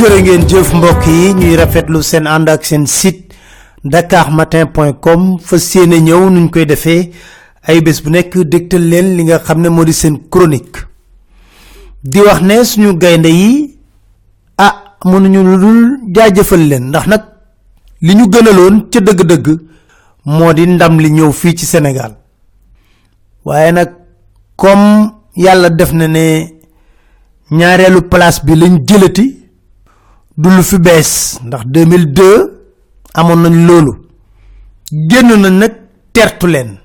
jërë ngeen jëf mbokk yi ñuy rafetlu seen ànd ak seen site dakarmatin.com fas yéene ñëw nuñ koy defee. Ay bés bu nekk dégtal leen li nga xam ne moo di seen chronique. Di wax ne suñu gaynde yi ah mënuñu lu jaajëfal leen. Ndax nag li ñu gënaloon ca dëgg-dëgg moo di ndam li ñëw fii ci sénégal. Waaye nag comme yàlla def na ne ñaareelu place bi lañ jëlati du lu fi bees. Ndax 2002 amoon nañ loolu. Génn nañ nag tertu leen.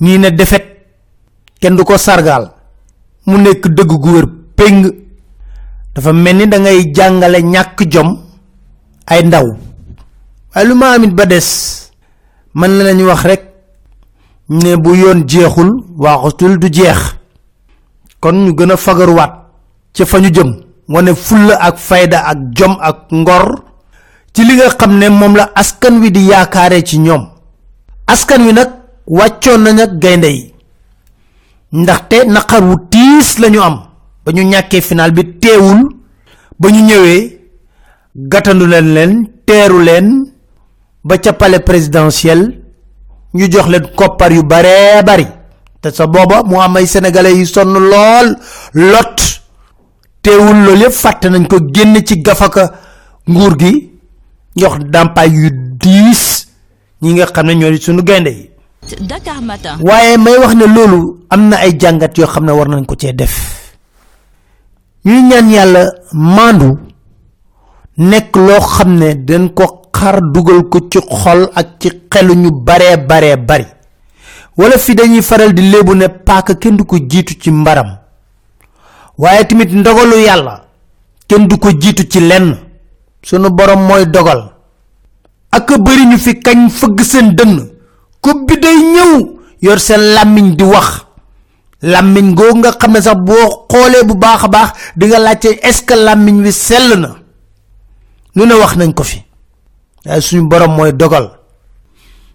Ñii ne defet kenn du ko sargal mu nekk dëgg gu wër péng. Dafa mel ni da ngay jàngale ñàkk jom ay ndaw. Waaye lu amit ba des man la lañ wax rek ne bu yoon jeexul waxatul du jeex. Kon ñu gën a fagaruwaat ca fa ñu jëm wane fulla ak fayda ak jom ak ngor ci li nga xam ne moom la askan wi di yaakaare ci ñoom. askan wi nag wàccoon nañ ak gaynde yi. ndaxte naqar wu tiis lañu am. ba ñu final bi teewul. ba ñu ñëwee gàttandu leen leen teeru leen. ba ca palais présidentiel ñu jox leen koppar yu bare bari. te sa booba mu am ay sénégalais yu sonn lool. lot teewul loolu yëpp fàtte nañ ko génn ci gafaka nguur gi jox dàmpaay yu diis ñi nga xam ne ñoo di suñu gaynde yi. Dakar Matin. waaye may wax ne loolu am na ay jàngat yoo xam ne war nañ ko cee def. ñuy ñaan yàlla maandu nekk loo xam ne dañ ko xar dugal ko ci xol ak ci xelu ñu baree baree bari. wala fi dañuy faral di léebu ne paaka kenn du ko jiitu ci mbaram waaye tamit ndogalu yàlla kenn du ko jiitu ci lenn. sunu borom mooy dogal. ak bari ñu fi kañ fëgg seen dënn. ko bi day ñëw yor seen di wax. googu nga sax boo xoolee bu baax baax di nga laajte est ce que wi sell na? lu ne wax nañ ko fi. waaye suñu borom mooy dogal.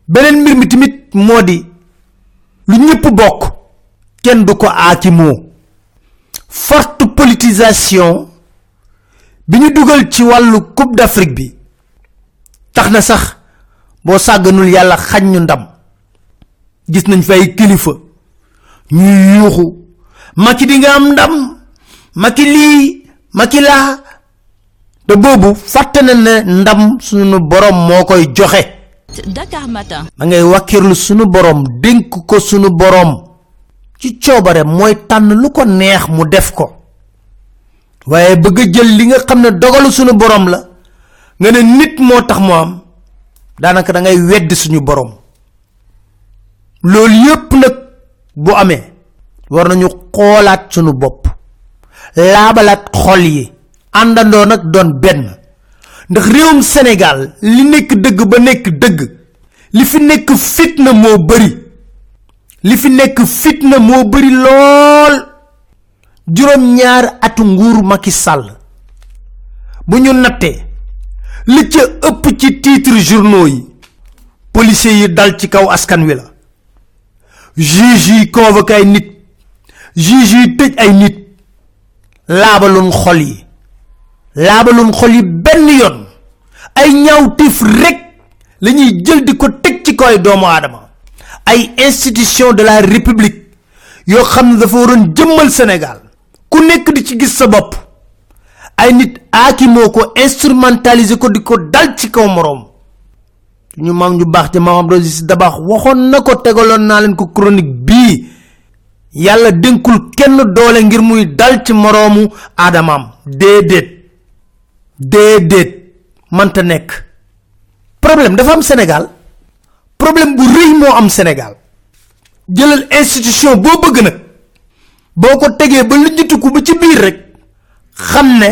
beneen mbir mi tamit moo di lu ñëpp bokk. kenn du ko aakimoo forte politisation bi ñu dugal ci wàllu coupe d'afrique bi tax na sax boo sàgganul yàlla xañ ñu ndam. gis nañ fi ay kilifa ñuy yuuxu maki di nga am ndam maki lii maki laa. Te boobu fàtte na ne ndam sunu borom moo koy joxe. Dakar Matin. da ngay wàkkirlu sunu borom dénk ko sunu borom ci coobare mooy tànn lu ko neex mu def ko. waaye bëgg jël li nga xam ne dogalu sunu borom la nga ne nit moo tax mu am daanaka da ngay wedd suñu borom. loolu yépp nag bu amee war nañu xoolaat suñu bopp laabalaat xol yi àndandoo nag doon benn. ndax réewum sénégal li nekk dëgg ba nekk dëgg li fi nekk fitna moo bari li fi nekk fitna moo bari lool. Juróom ñaar atu nguur Macky Sall. Bu ñu nattee li ca ëpp ci titre journaux yi yi dal ci kaw askan wi la. Juge yi ay nit juge yi ay nit laabalun xol yi laabalun xol yi benn yoon. Ay ñaawtif rek la ñuy jël di ko ci koy doomu ay institution de la république yoo xam ne dafa waroon jëmmal sénégal. ku nekk di ci gis sa bopp. ay nit aakimoo ko instrumentaliser ko di ko dal ci kaw moroom. ñu maam ñu baax ci maam Abdou Aziz Dabakh waxoon na ko tegaloon naa ko chronique bii. Yàlla dénkul kenn doole ngir muy dal ci moroomu aadamaam. Déedéet. Déedéet. Mënta nekk. Problème dafa am sénégal problème bu rëy moo am sénégal. Jëlal institution boo bëgg nag. Boo ko tegee ba lijjatiku ba ci biir rek. Xam ne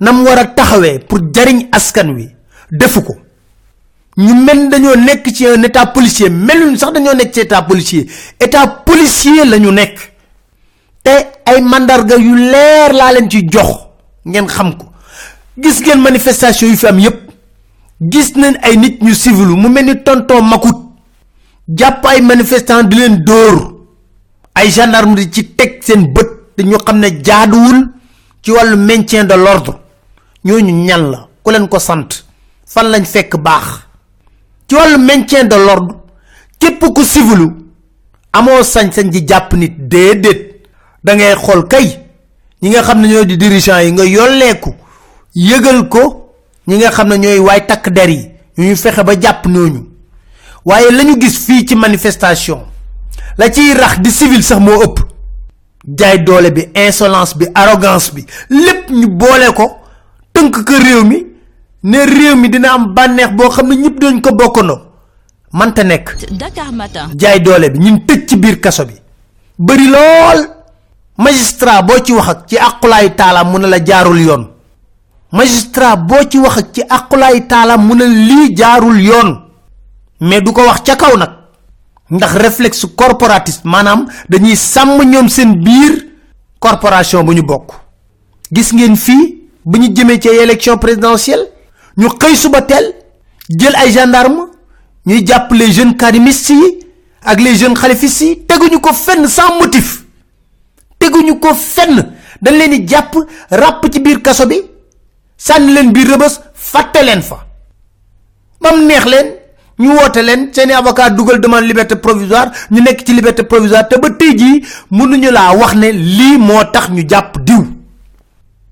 nam war a taxawee pour jariñ askan wi. Defu ko. Ñu mel dañoo nekk ci un état policier. Meluñ sax dañoo nekk ci état policier. État policier la ñu nekk. Te ay mandarga yu leer laa leen ci jox. Ngeen xam ko. Gis ngeen manifestation yu fi am yépp gis nañ ay nit ñu civilu mu mel ni tonton makut jàpp ay manifestant di leen dóor. Ay gendarme ci teg seen bët te ñu xam ne jaaduwul ci wàllu maintien de l'ordre. Ñooñu ñan la? Ku leen ko sant. Fan lañ fekk baax? Ci wàllu maintien de l'ordre képp ku civilu amoo sañ-sañ di jàpp nit déedéet. Da ngay xool kay ñi nga xam ne ñoo di dirigeant yi nga yolleeku yëgal ko ñi nga xam ne ñooy waay takk der yi ñu fexe ba jàpp ñooñu. Waaye lañu gis fii ci manifestation la ciy rax di civil sax moo ëpp. Jaay doole bi insolence bi arrogance bi lépp ñu boole ko tënk ko réew mi ne réew mi dina am bànneex boo xam ne ñëpp dañ ko bokkandoo. Manta nekk. Dakar Matin. jaay doole bi ñun tëj ci biir kaso bi. Bëri lool. Magistrat boo ci wax ak ci aqulaayu taalaam mu la jaarul yoon magistrat boo ci wax ci aqulaayu taalaam mu ne lii jaarul yoon. Mais du ko wax ca kaw nag. Ndax réflexe corporatiste maanaam dañuy sàmm ñoom seen biir corporation bu ñu bokk. Gis ngeen fii bu ñu jëmee ci élection présidentielle ñu xëy suba teel jël ay gendarme ñuy jàpp les jeunes karimistes yi ak les jeunes xalifistes yi teguñu ko fenn sans motif. Teguñu ko fenn. Dañ leen di jàpp ràpp ci biir kaso bi sànni leen biir rëbës fàtte leen fa. Bam neex leen ñu woote leen seeni avocat dugal demande liberté provisoire ñu nekk ci liberté provisoire te ba tey jii mënuñu laa wax ne lii moo tax ñu jàpp diw.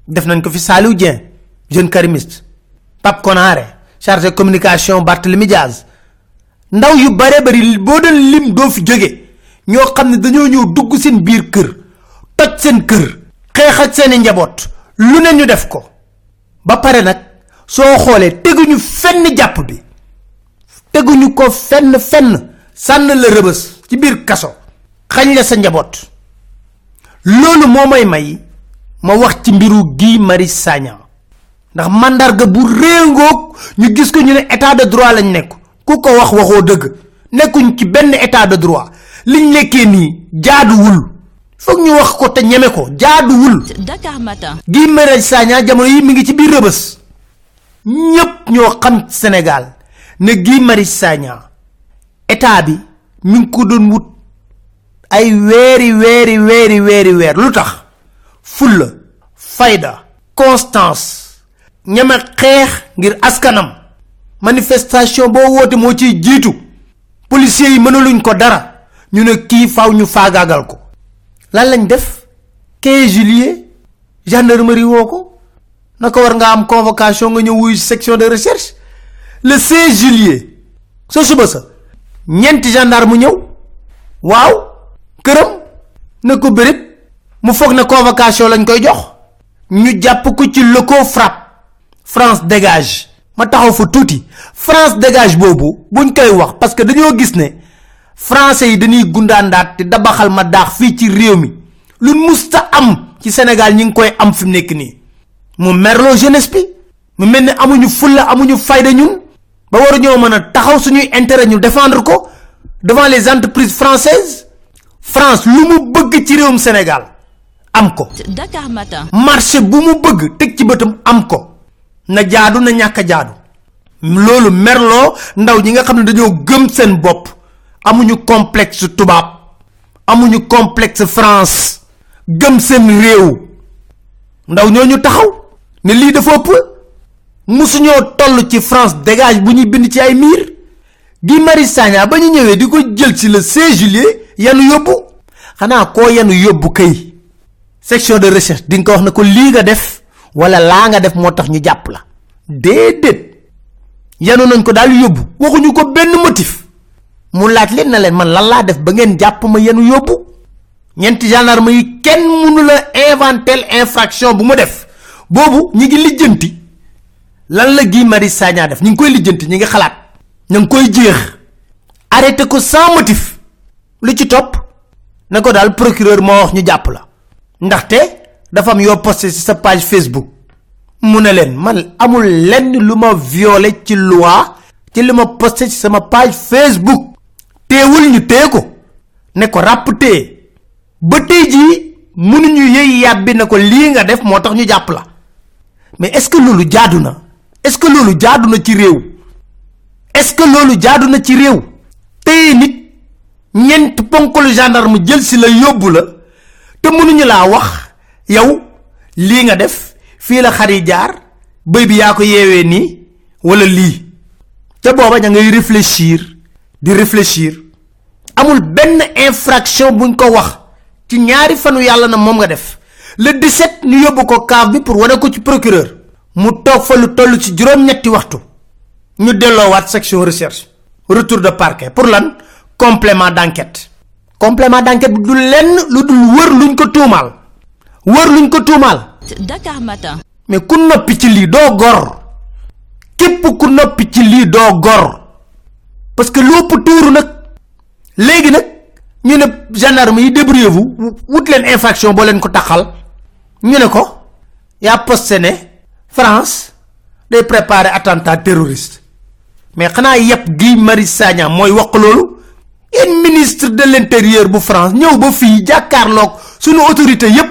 Def nañ ko fi jeune karimiste chargé communication Barthélemy Diaz. Ndaw yu bare bari boo lim doo fi jóge. Ñoo xam ne dañoo ñëw dugg seen biir kër toj seen kër xeex ak lu ne ñu def ko ba pare nag soo xoolee teguñu fenn jàpp bi. Teguñu ko fenn fenn. Sànn la rëbës ci biir kaso. Xañ la sa njaboot. Loolu moo may ma wax ci mbiru Guy Marius Sagna. Ndax mandarga bu réengoog ñu gis ko ñu ne état de droit lañ nekk. Ku ko wax waxoo dëgg. Nekkuñ ci benn état de droit. Liñ jaaduwul foog ñu wax ko te ñeme ko. Jaaduwul. Dakar Matin. Guy Marius Sagna jamono yi mi ngi ci biir rëbës ñépp ñoo xam ci Sénégal ne Marius Sagna état bi mi ngi ko doon wut ay weeri weeri weeri weeri weer. Lu tax? Fulla fayda constance ñeme xeex ngir askanam. Manifestation boo woote moo ciy jiitu. Policiers yi mënaluñ ko dara. Ñu ne kii faw ñu faagaagal ko lan lañ def? 15 juillet gendarmerie woo ko. Am convocation nga ñëw section de recherche? Le 16 juillet sa suba sa ñeenti gendarme ñëw. Waaw këram na ko béréb mu foog convocation lañ koy jox. Frappe France dégage. Ma taxaw fa France dégage boobu buñ koy parce que dañoo gis ne français yi dañuy gundaandaat te dabaxal ma daax fii ci réew mi. Lu musta am ci Sénégal ñi ngi koy am fi mu nekk nii. Mu merloo jeunesse bi. Mu mel ne amuñu fulla amuñu fayda ñun. Ba waru ñoo mën a taxaw suñuy intérêt ñu défendre ko devant les entreprises françaises. France lu mu bëgg ci réewum Sénégal am ko. Dakar Matin. marché bu mu bëgg teg ci bëtam am ko. Na jaadu na ñàkk jaadu. Loolu merloo ndaw ñi nga xam ne dañoo gëm seen bopp amuñu complexe tubaab. Amuñu complexe France. Gëm seen réew. Ndaw ñooñu taxaw ne lii dafa ëpp. Musuñoo toll ci France dégage bu ñuy bind ci ay miir. Guy Marius ba ñu ñëwee di ko jël ci le 16 juillet yanu yóbbu. Xanaa koo yanu yóbbu kay. Section de recherche di nga ko def wala laa nga def moo tax ñu jàpp la. Déedéet. Yanu nañ ko daal yóbbu. Waxuñu ko motif mu laaj leen na leen man lan laa def ba ngeen jàpp ma yanu yóbbu? Ñeenti gendarme yi kenn mënu la inventel infraction bu mu def. Boobu ñi ngi lijjanti lan la Guy Marius Sagna def. Ñi ngi koy lijjanti ñi ngi xalaat. Ñu ngi koy jeex. Arrêté ko sans motif. Lu ci topp ne ko daal procureur moo wax ñu jàpp la. Ndaxte dafa am yoo posté ci sa page Facebook. Mu ne leen man amul lenn lu ma violé ci loi ci li ma posté ci sama page Facebook teewul ñu téye ko ne ko ràpp téye ba tey jii mënuñu yëy yàbbi ne ko lii nga def moo tax ñu jàpp la. Mais est-ce que loolu jaadu na? Est-ce que loolu jaadu na ci réew? Est-ce que loolu jaadu na ci réew? Nit ñeent ponkalu gendarme jël si la yóbbu la te mënuñu laa wax yow lii nga def fii la xar yi jaar bëy bi yaa ko yeewee nii wala lii. Te booba ña ngay réfléchir di réfléchir. Amul benn infraction buñ ko wax ci ñaari fanu yàlla na moom nga def. Le 17 ñu yóbbu ko kaaf bi pour wane ko ci procureur. Mu toog fa lu toll ci juróom-ñetti waxtu. Ñu delloowaat section recherche. Retour de parquet. Pour lan? Complément d'enquête. Complément d'enquête du lenn lu dul wër luñ ko tuumaal. Wër luñ ko tuumaal. Dakar Matin. mais ku noppi ci lii doo gor. Képp ku noppi ci lii doo gor parce que lépp tuuru nag. Gendarme yi débrouillez vous wut infraction ko ñu ne ko France day préparer attentat terroriste. Mais xanaa yëpp Guy Marius Sagna wax ministre de l'intérieur bu France ñëw ba fii jàkkaarloog suñu autorité yépp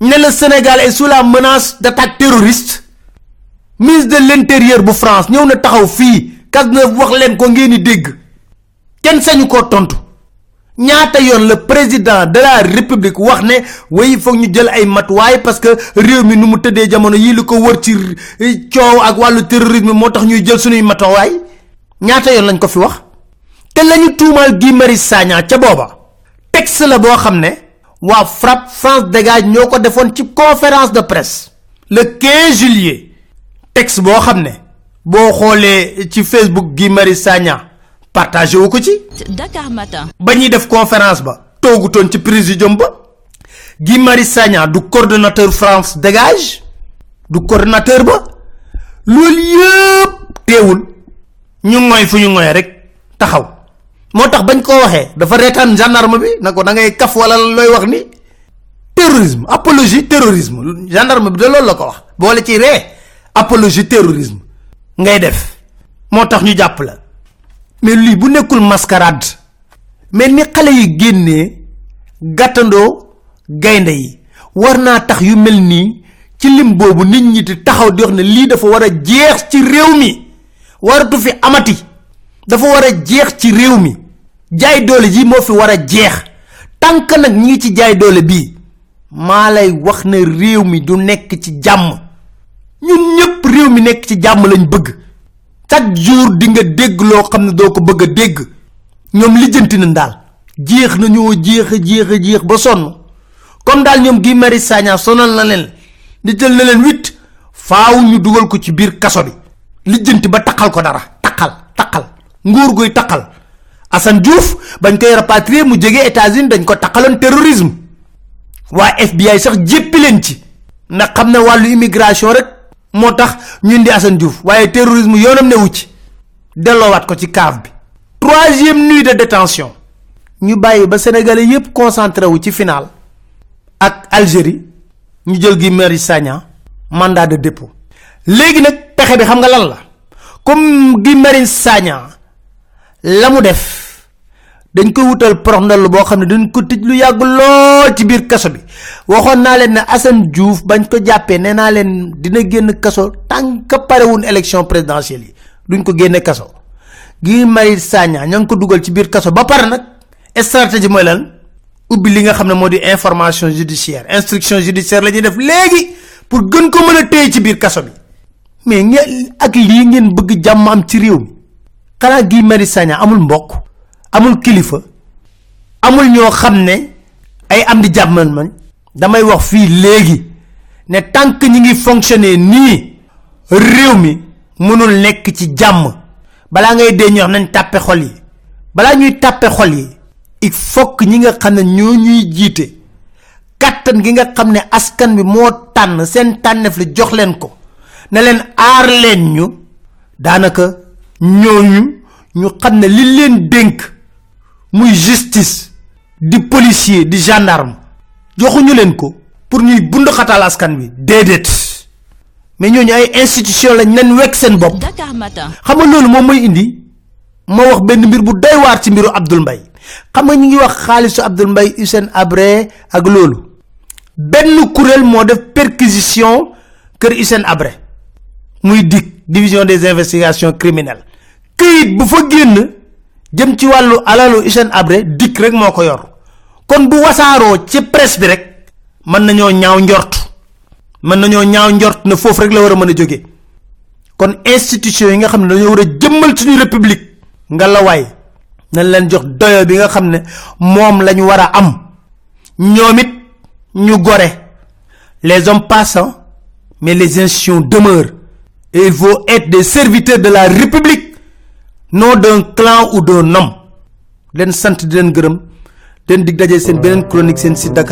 ne le Sénégal est sous la menace d'attaque terroriste. Ministre de l'intérieur bu France ñëw na taxaw kas na wax leen ko ngeen di dégg. Kenn sañu koo tontu. Ñaata yoon le président de la république wax ne way foog ñu jël ay matuwaay parce que réew mi nu mu tëddee jamono yii li ko wër ci coow ak wàllu terrorisme moo tax ñuy jël suñuy matuwaay? Ñaata yoon lañ ko fi wax? Te lañu tuumaal Guy Marius Sagna ca booba texte la boo xam ne waa FRAPP France dégage ñoo ko ci conférence de presse le 15 juillet. Texte boo xam ne boo xoolee ci Facebook Guy Marius Sagna partagé wu ko ci? Dakar Matin. ba ñuy def conférence ba toogutoon ci présidium ba Guy Marius Sagna du coordonnateur France dégage du coordonnateur ba loolu yëpp teewul ñu ngoy fu ñu ngoy rek taxaw. Moo tax bañ ko waxee dafa reetaan gendarme bi na ko da ngay kaf wala looy wax ni. Terrorisme apologie terrorisme gendarme bi de loolu la ko wax boole ci ree apologie terrorisme ngay def. Moo tax ñu jàpp la. Mais lii bu nekkul mascarade. Mais ni xale yi génnee gàttandoo gaynde yi war naa tax yu mel nii ci lim boobu nit ñi di taxaw di wax ne dafa war jeex ci réew mi. Waratu fi amati. Dafa war a jeex ci réew mi. Jaay doole ji moo fi war a jeex. Tànk nag ñi ngi ci jaay doole bii. Maa lay wax ne réew mi du nekk ci jàmm ñun ñëpp réew mi nekk ci jàmm lañ bëgg. Chaque jour di nga dégg loo xam ne doo ko bëgg a dégg. Ñoom lijjanti nañ daal. Jeex nañoo jeex jeex jeex ba sonn. Comme daal ñoom Guy Marius Sagna sonal na leen. Di jël na leen huit. Faaw ñu dugal ko ci biir kaso bi. Lijjanti ba taqal ko dara. Taqal taqal. Nguur guy taqal. Assane Diouf bañ koy rapatrier mu jege États-Unis dañ ko taqaloon terrorisme. Waa FBI sax jéppi leen ci. Ndax xam ne immigration rek moo tax ñun di Assane Diouf waaye terrorisme yoonam newu ci. Delloowaat ko ci kaaf bi. Troisième nuit de détention. Ñu bàyyi ba sénégalais yépp concentré wu ci final. Ak Algérie ñu jël Guy Marius Sagna mandat de dépôt. Léegi nag pexe bi xam nga lan la. Comme Marius Sagna def dañ ko wutal porox ndall boo xam ne dañ ko tëj lu yàgg lool ci biir kaso bi. Waxoon naa leen ne Assane Diouf bañ ko leen dina génn kaso que parewun élection présidentielle yi duñ ko génne kaso. Guy Marius Sagna ña ngi ko dugal ci biir kaso ba pare nag stratégie mooy lan? Ubbi li nga xam ne moo di information judiciaire. Instruction judiciaire la ñuy def léegi pour gën ko mën a téye ci biir kaso bi. Mais ak lii ngeen bëgg jàmm am ci réew mi. Guy Marius Sagna amul mbokk amul kilifa amul ñoo xam ne ay am di jàmmal man. Damay wax fii léegi ne que ñi ngi fonctionner nii réew mi mënul nekk ci jàmm. Balaa ngay dee ñu wax nañ tàppe xol yi. Balaa ñuy tàppe xol yi il faut ñi nga xam ne ñuy jiite kàttan gi nga xam ne askan bi moo tànn seen tànneef la jox leen ko ne leen aar leen ñu. Daanaka ñooñu ñu xam li muy justice di policier di gendarme joxuñu leen ko pour ñuy bund xatal askan bi déedéet. Mais ñooñu ay institution lañ leen wekk seen bopp. Xam nga loolu moom mooy indi ma wax benn mbir bu doy waar ci mbiru Abdoul Mbaye. Xam nga ñu ngi wax xaalisu Abdoul Mbaye Hissène Habré ak loolu. Benn kuréel moo def perquisition kër Hissène Habré muy DIC division des investigations criminelles. Këyit bu fa génn jëm ci wàllu alalu Hissène Habré DIC rek moo yor. Kon bu wasaaroo ci presse bi rek mën nañoo ñaaw njort. Nañoo ñaaw na foofu rek la war a mën kon institution yi nga xam ne dañoo war a jëmmal suñu république nga la waay nañ leen jox doyo bi nga xam ne moom lañ am. Ñoom it ñu gore. Les hommes passent mais les institutions demeurent. Et il être des serviteurs de la république non d'un clan ou d'un homme. Leen sant di leen gërëm. Leen dig daje seen beneen chronique seen site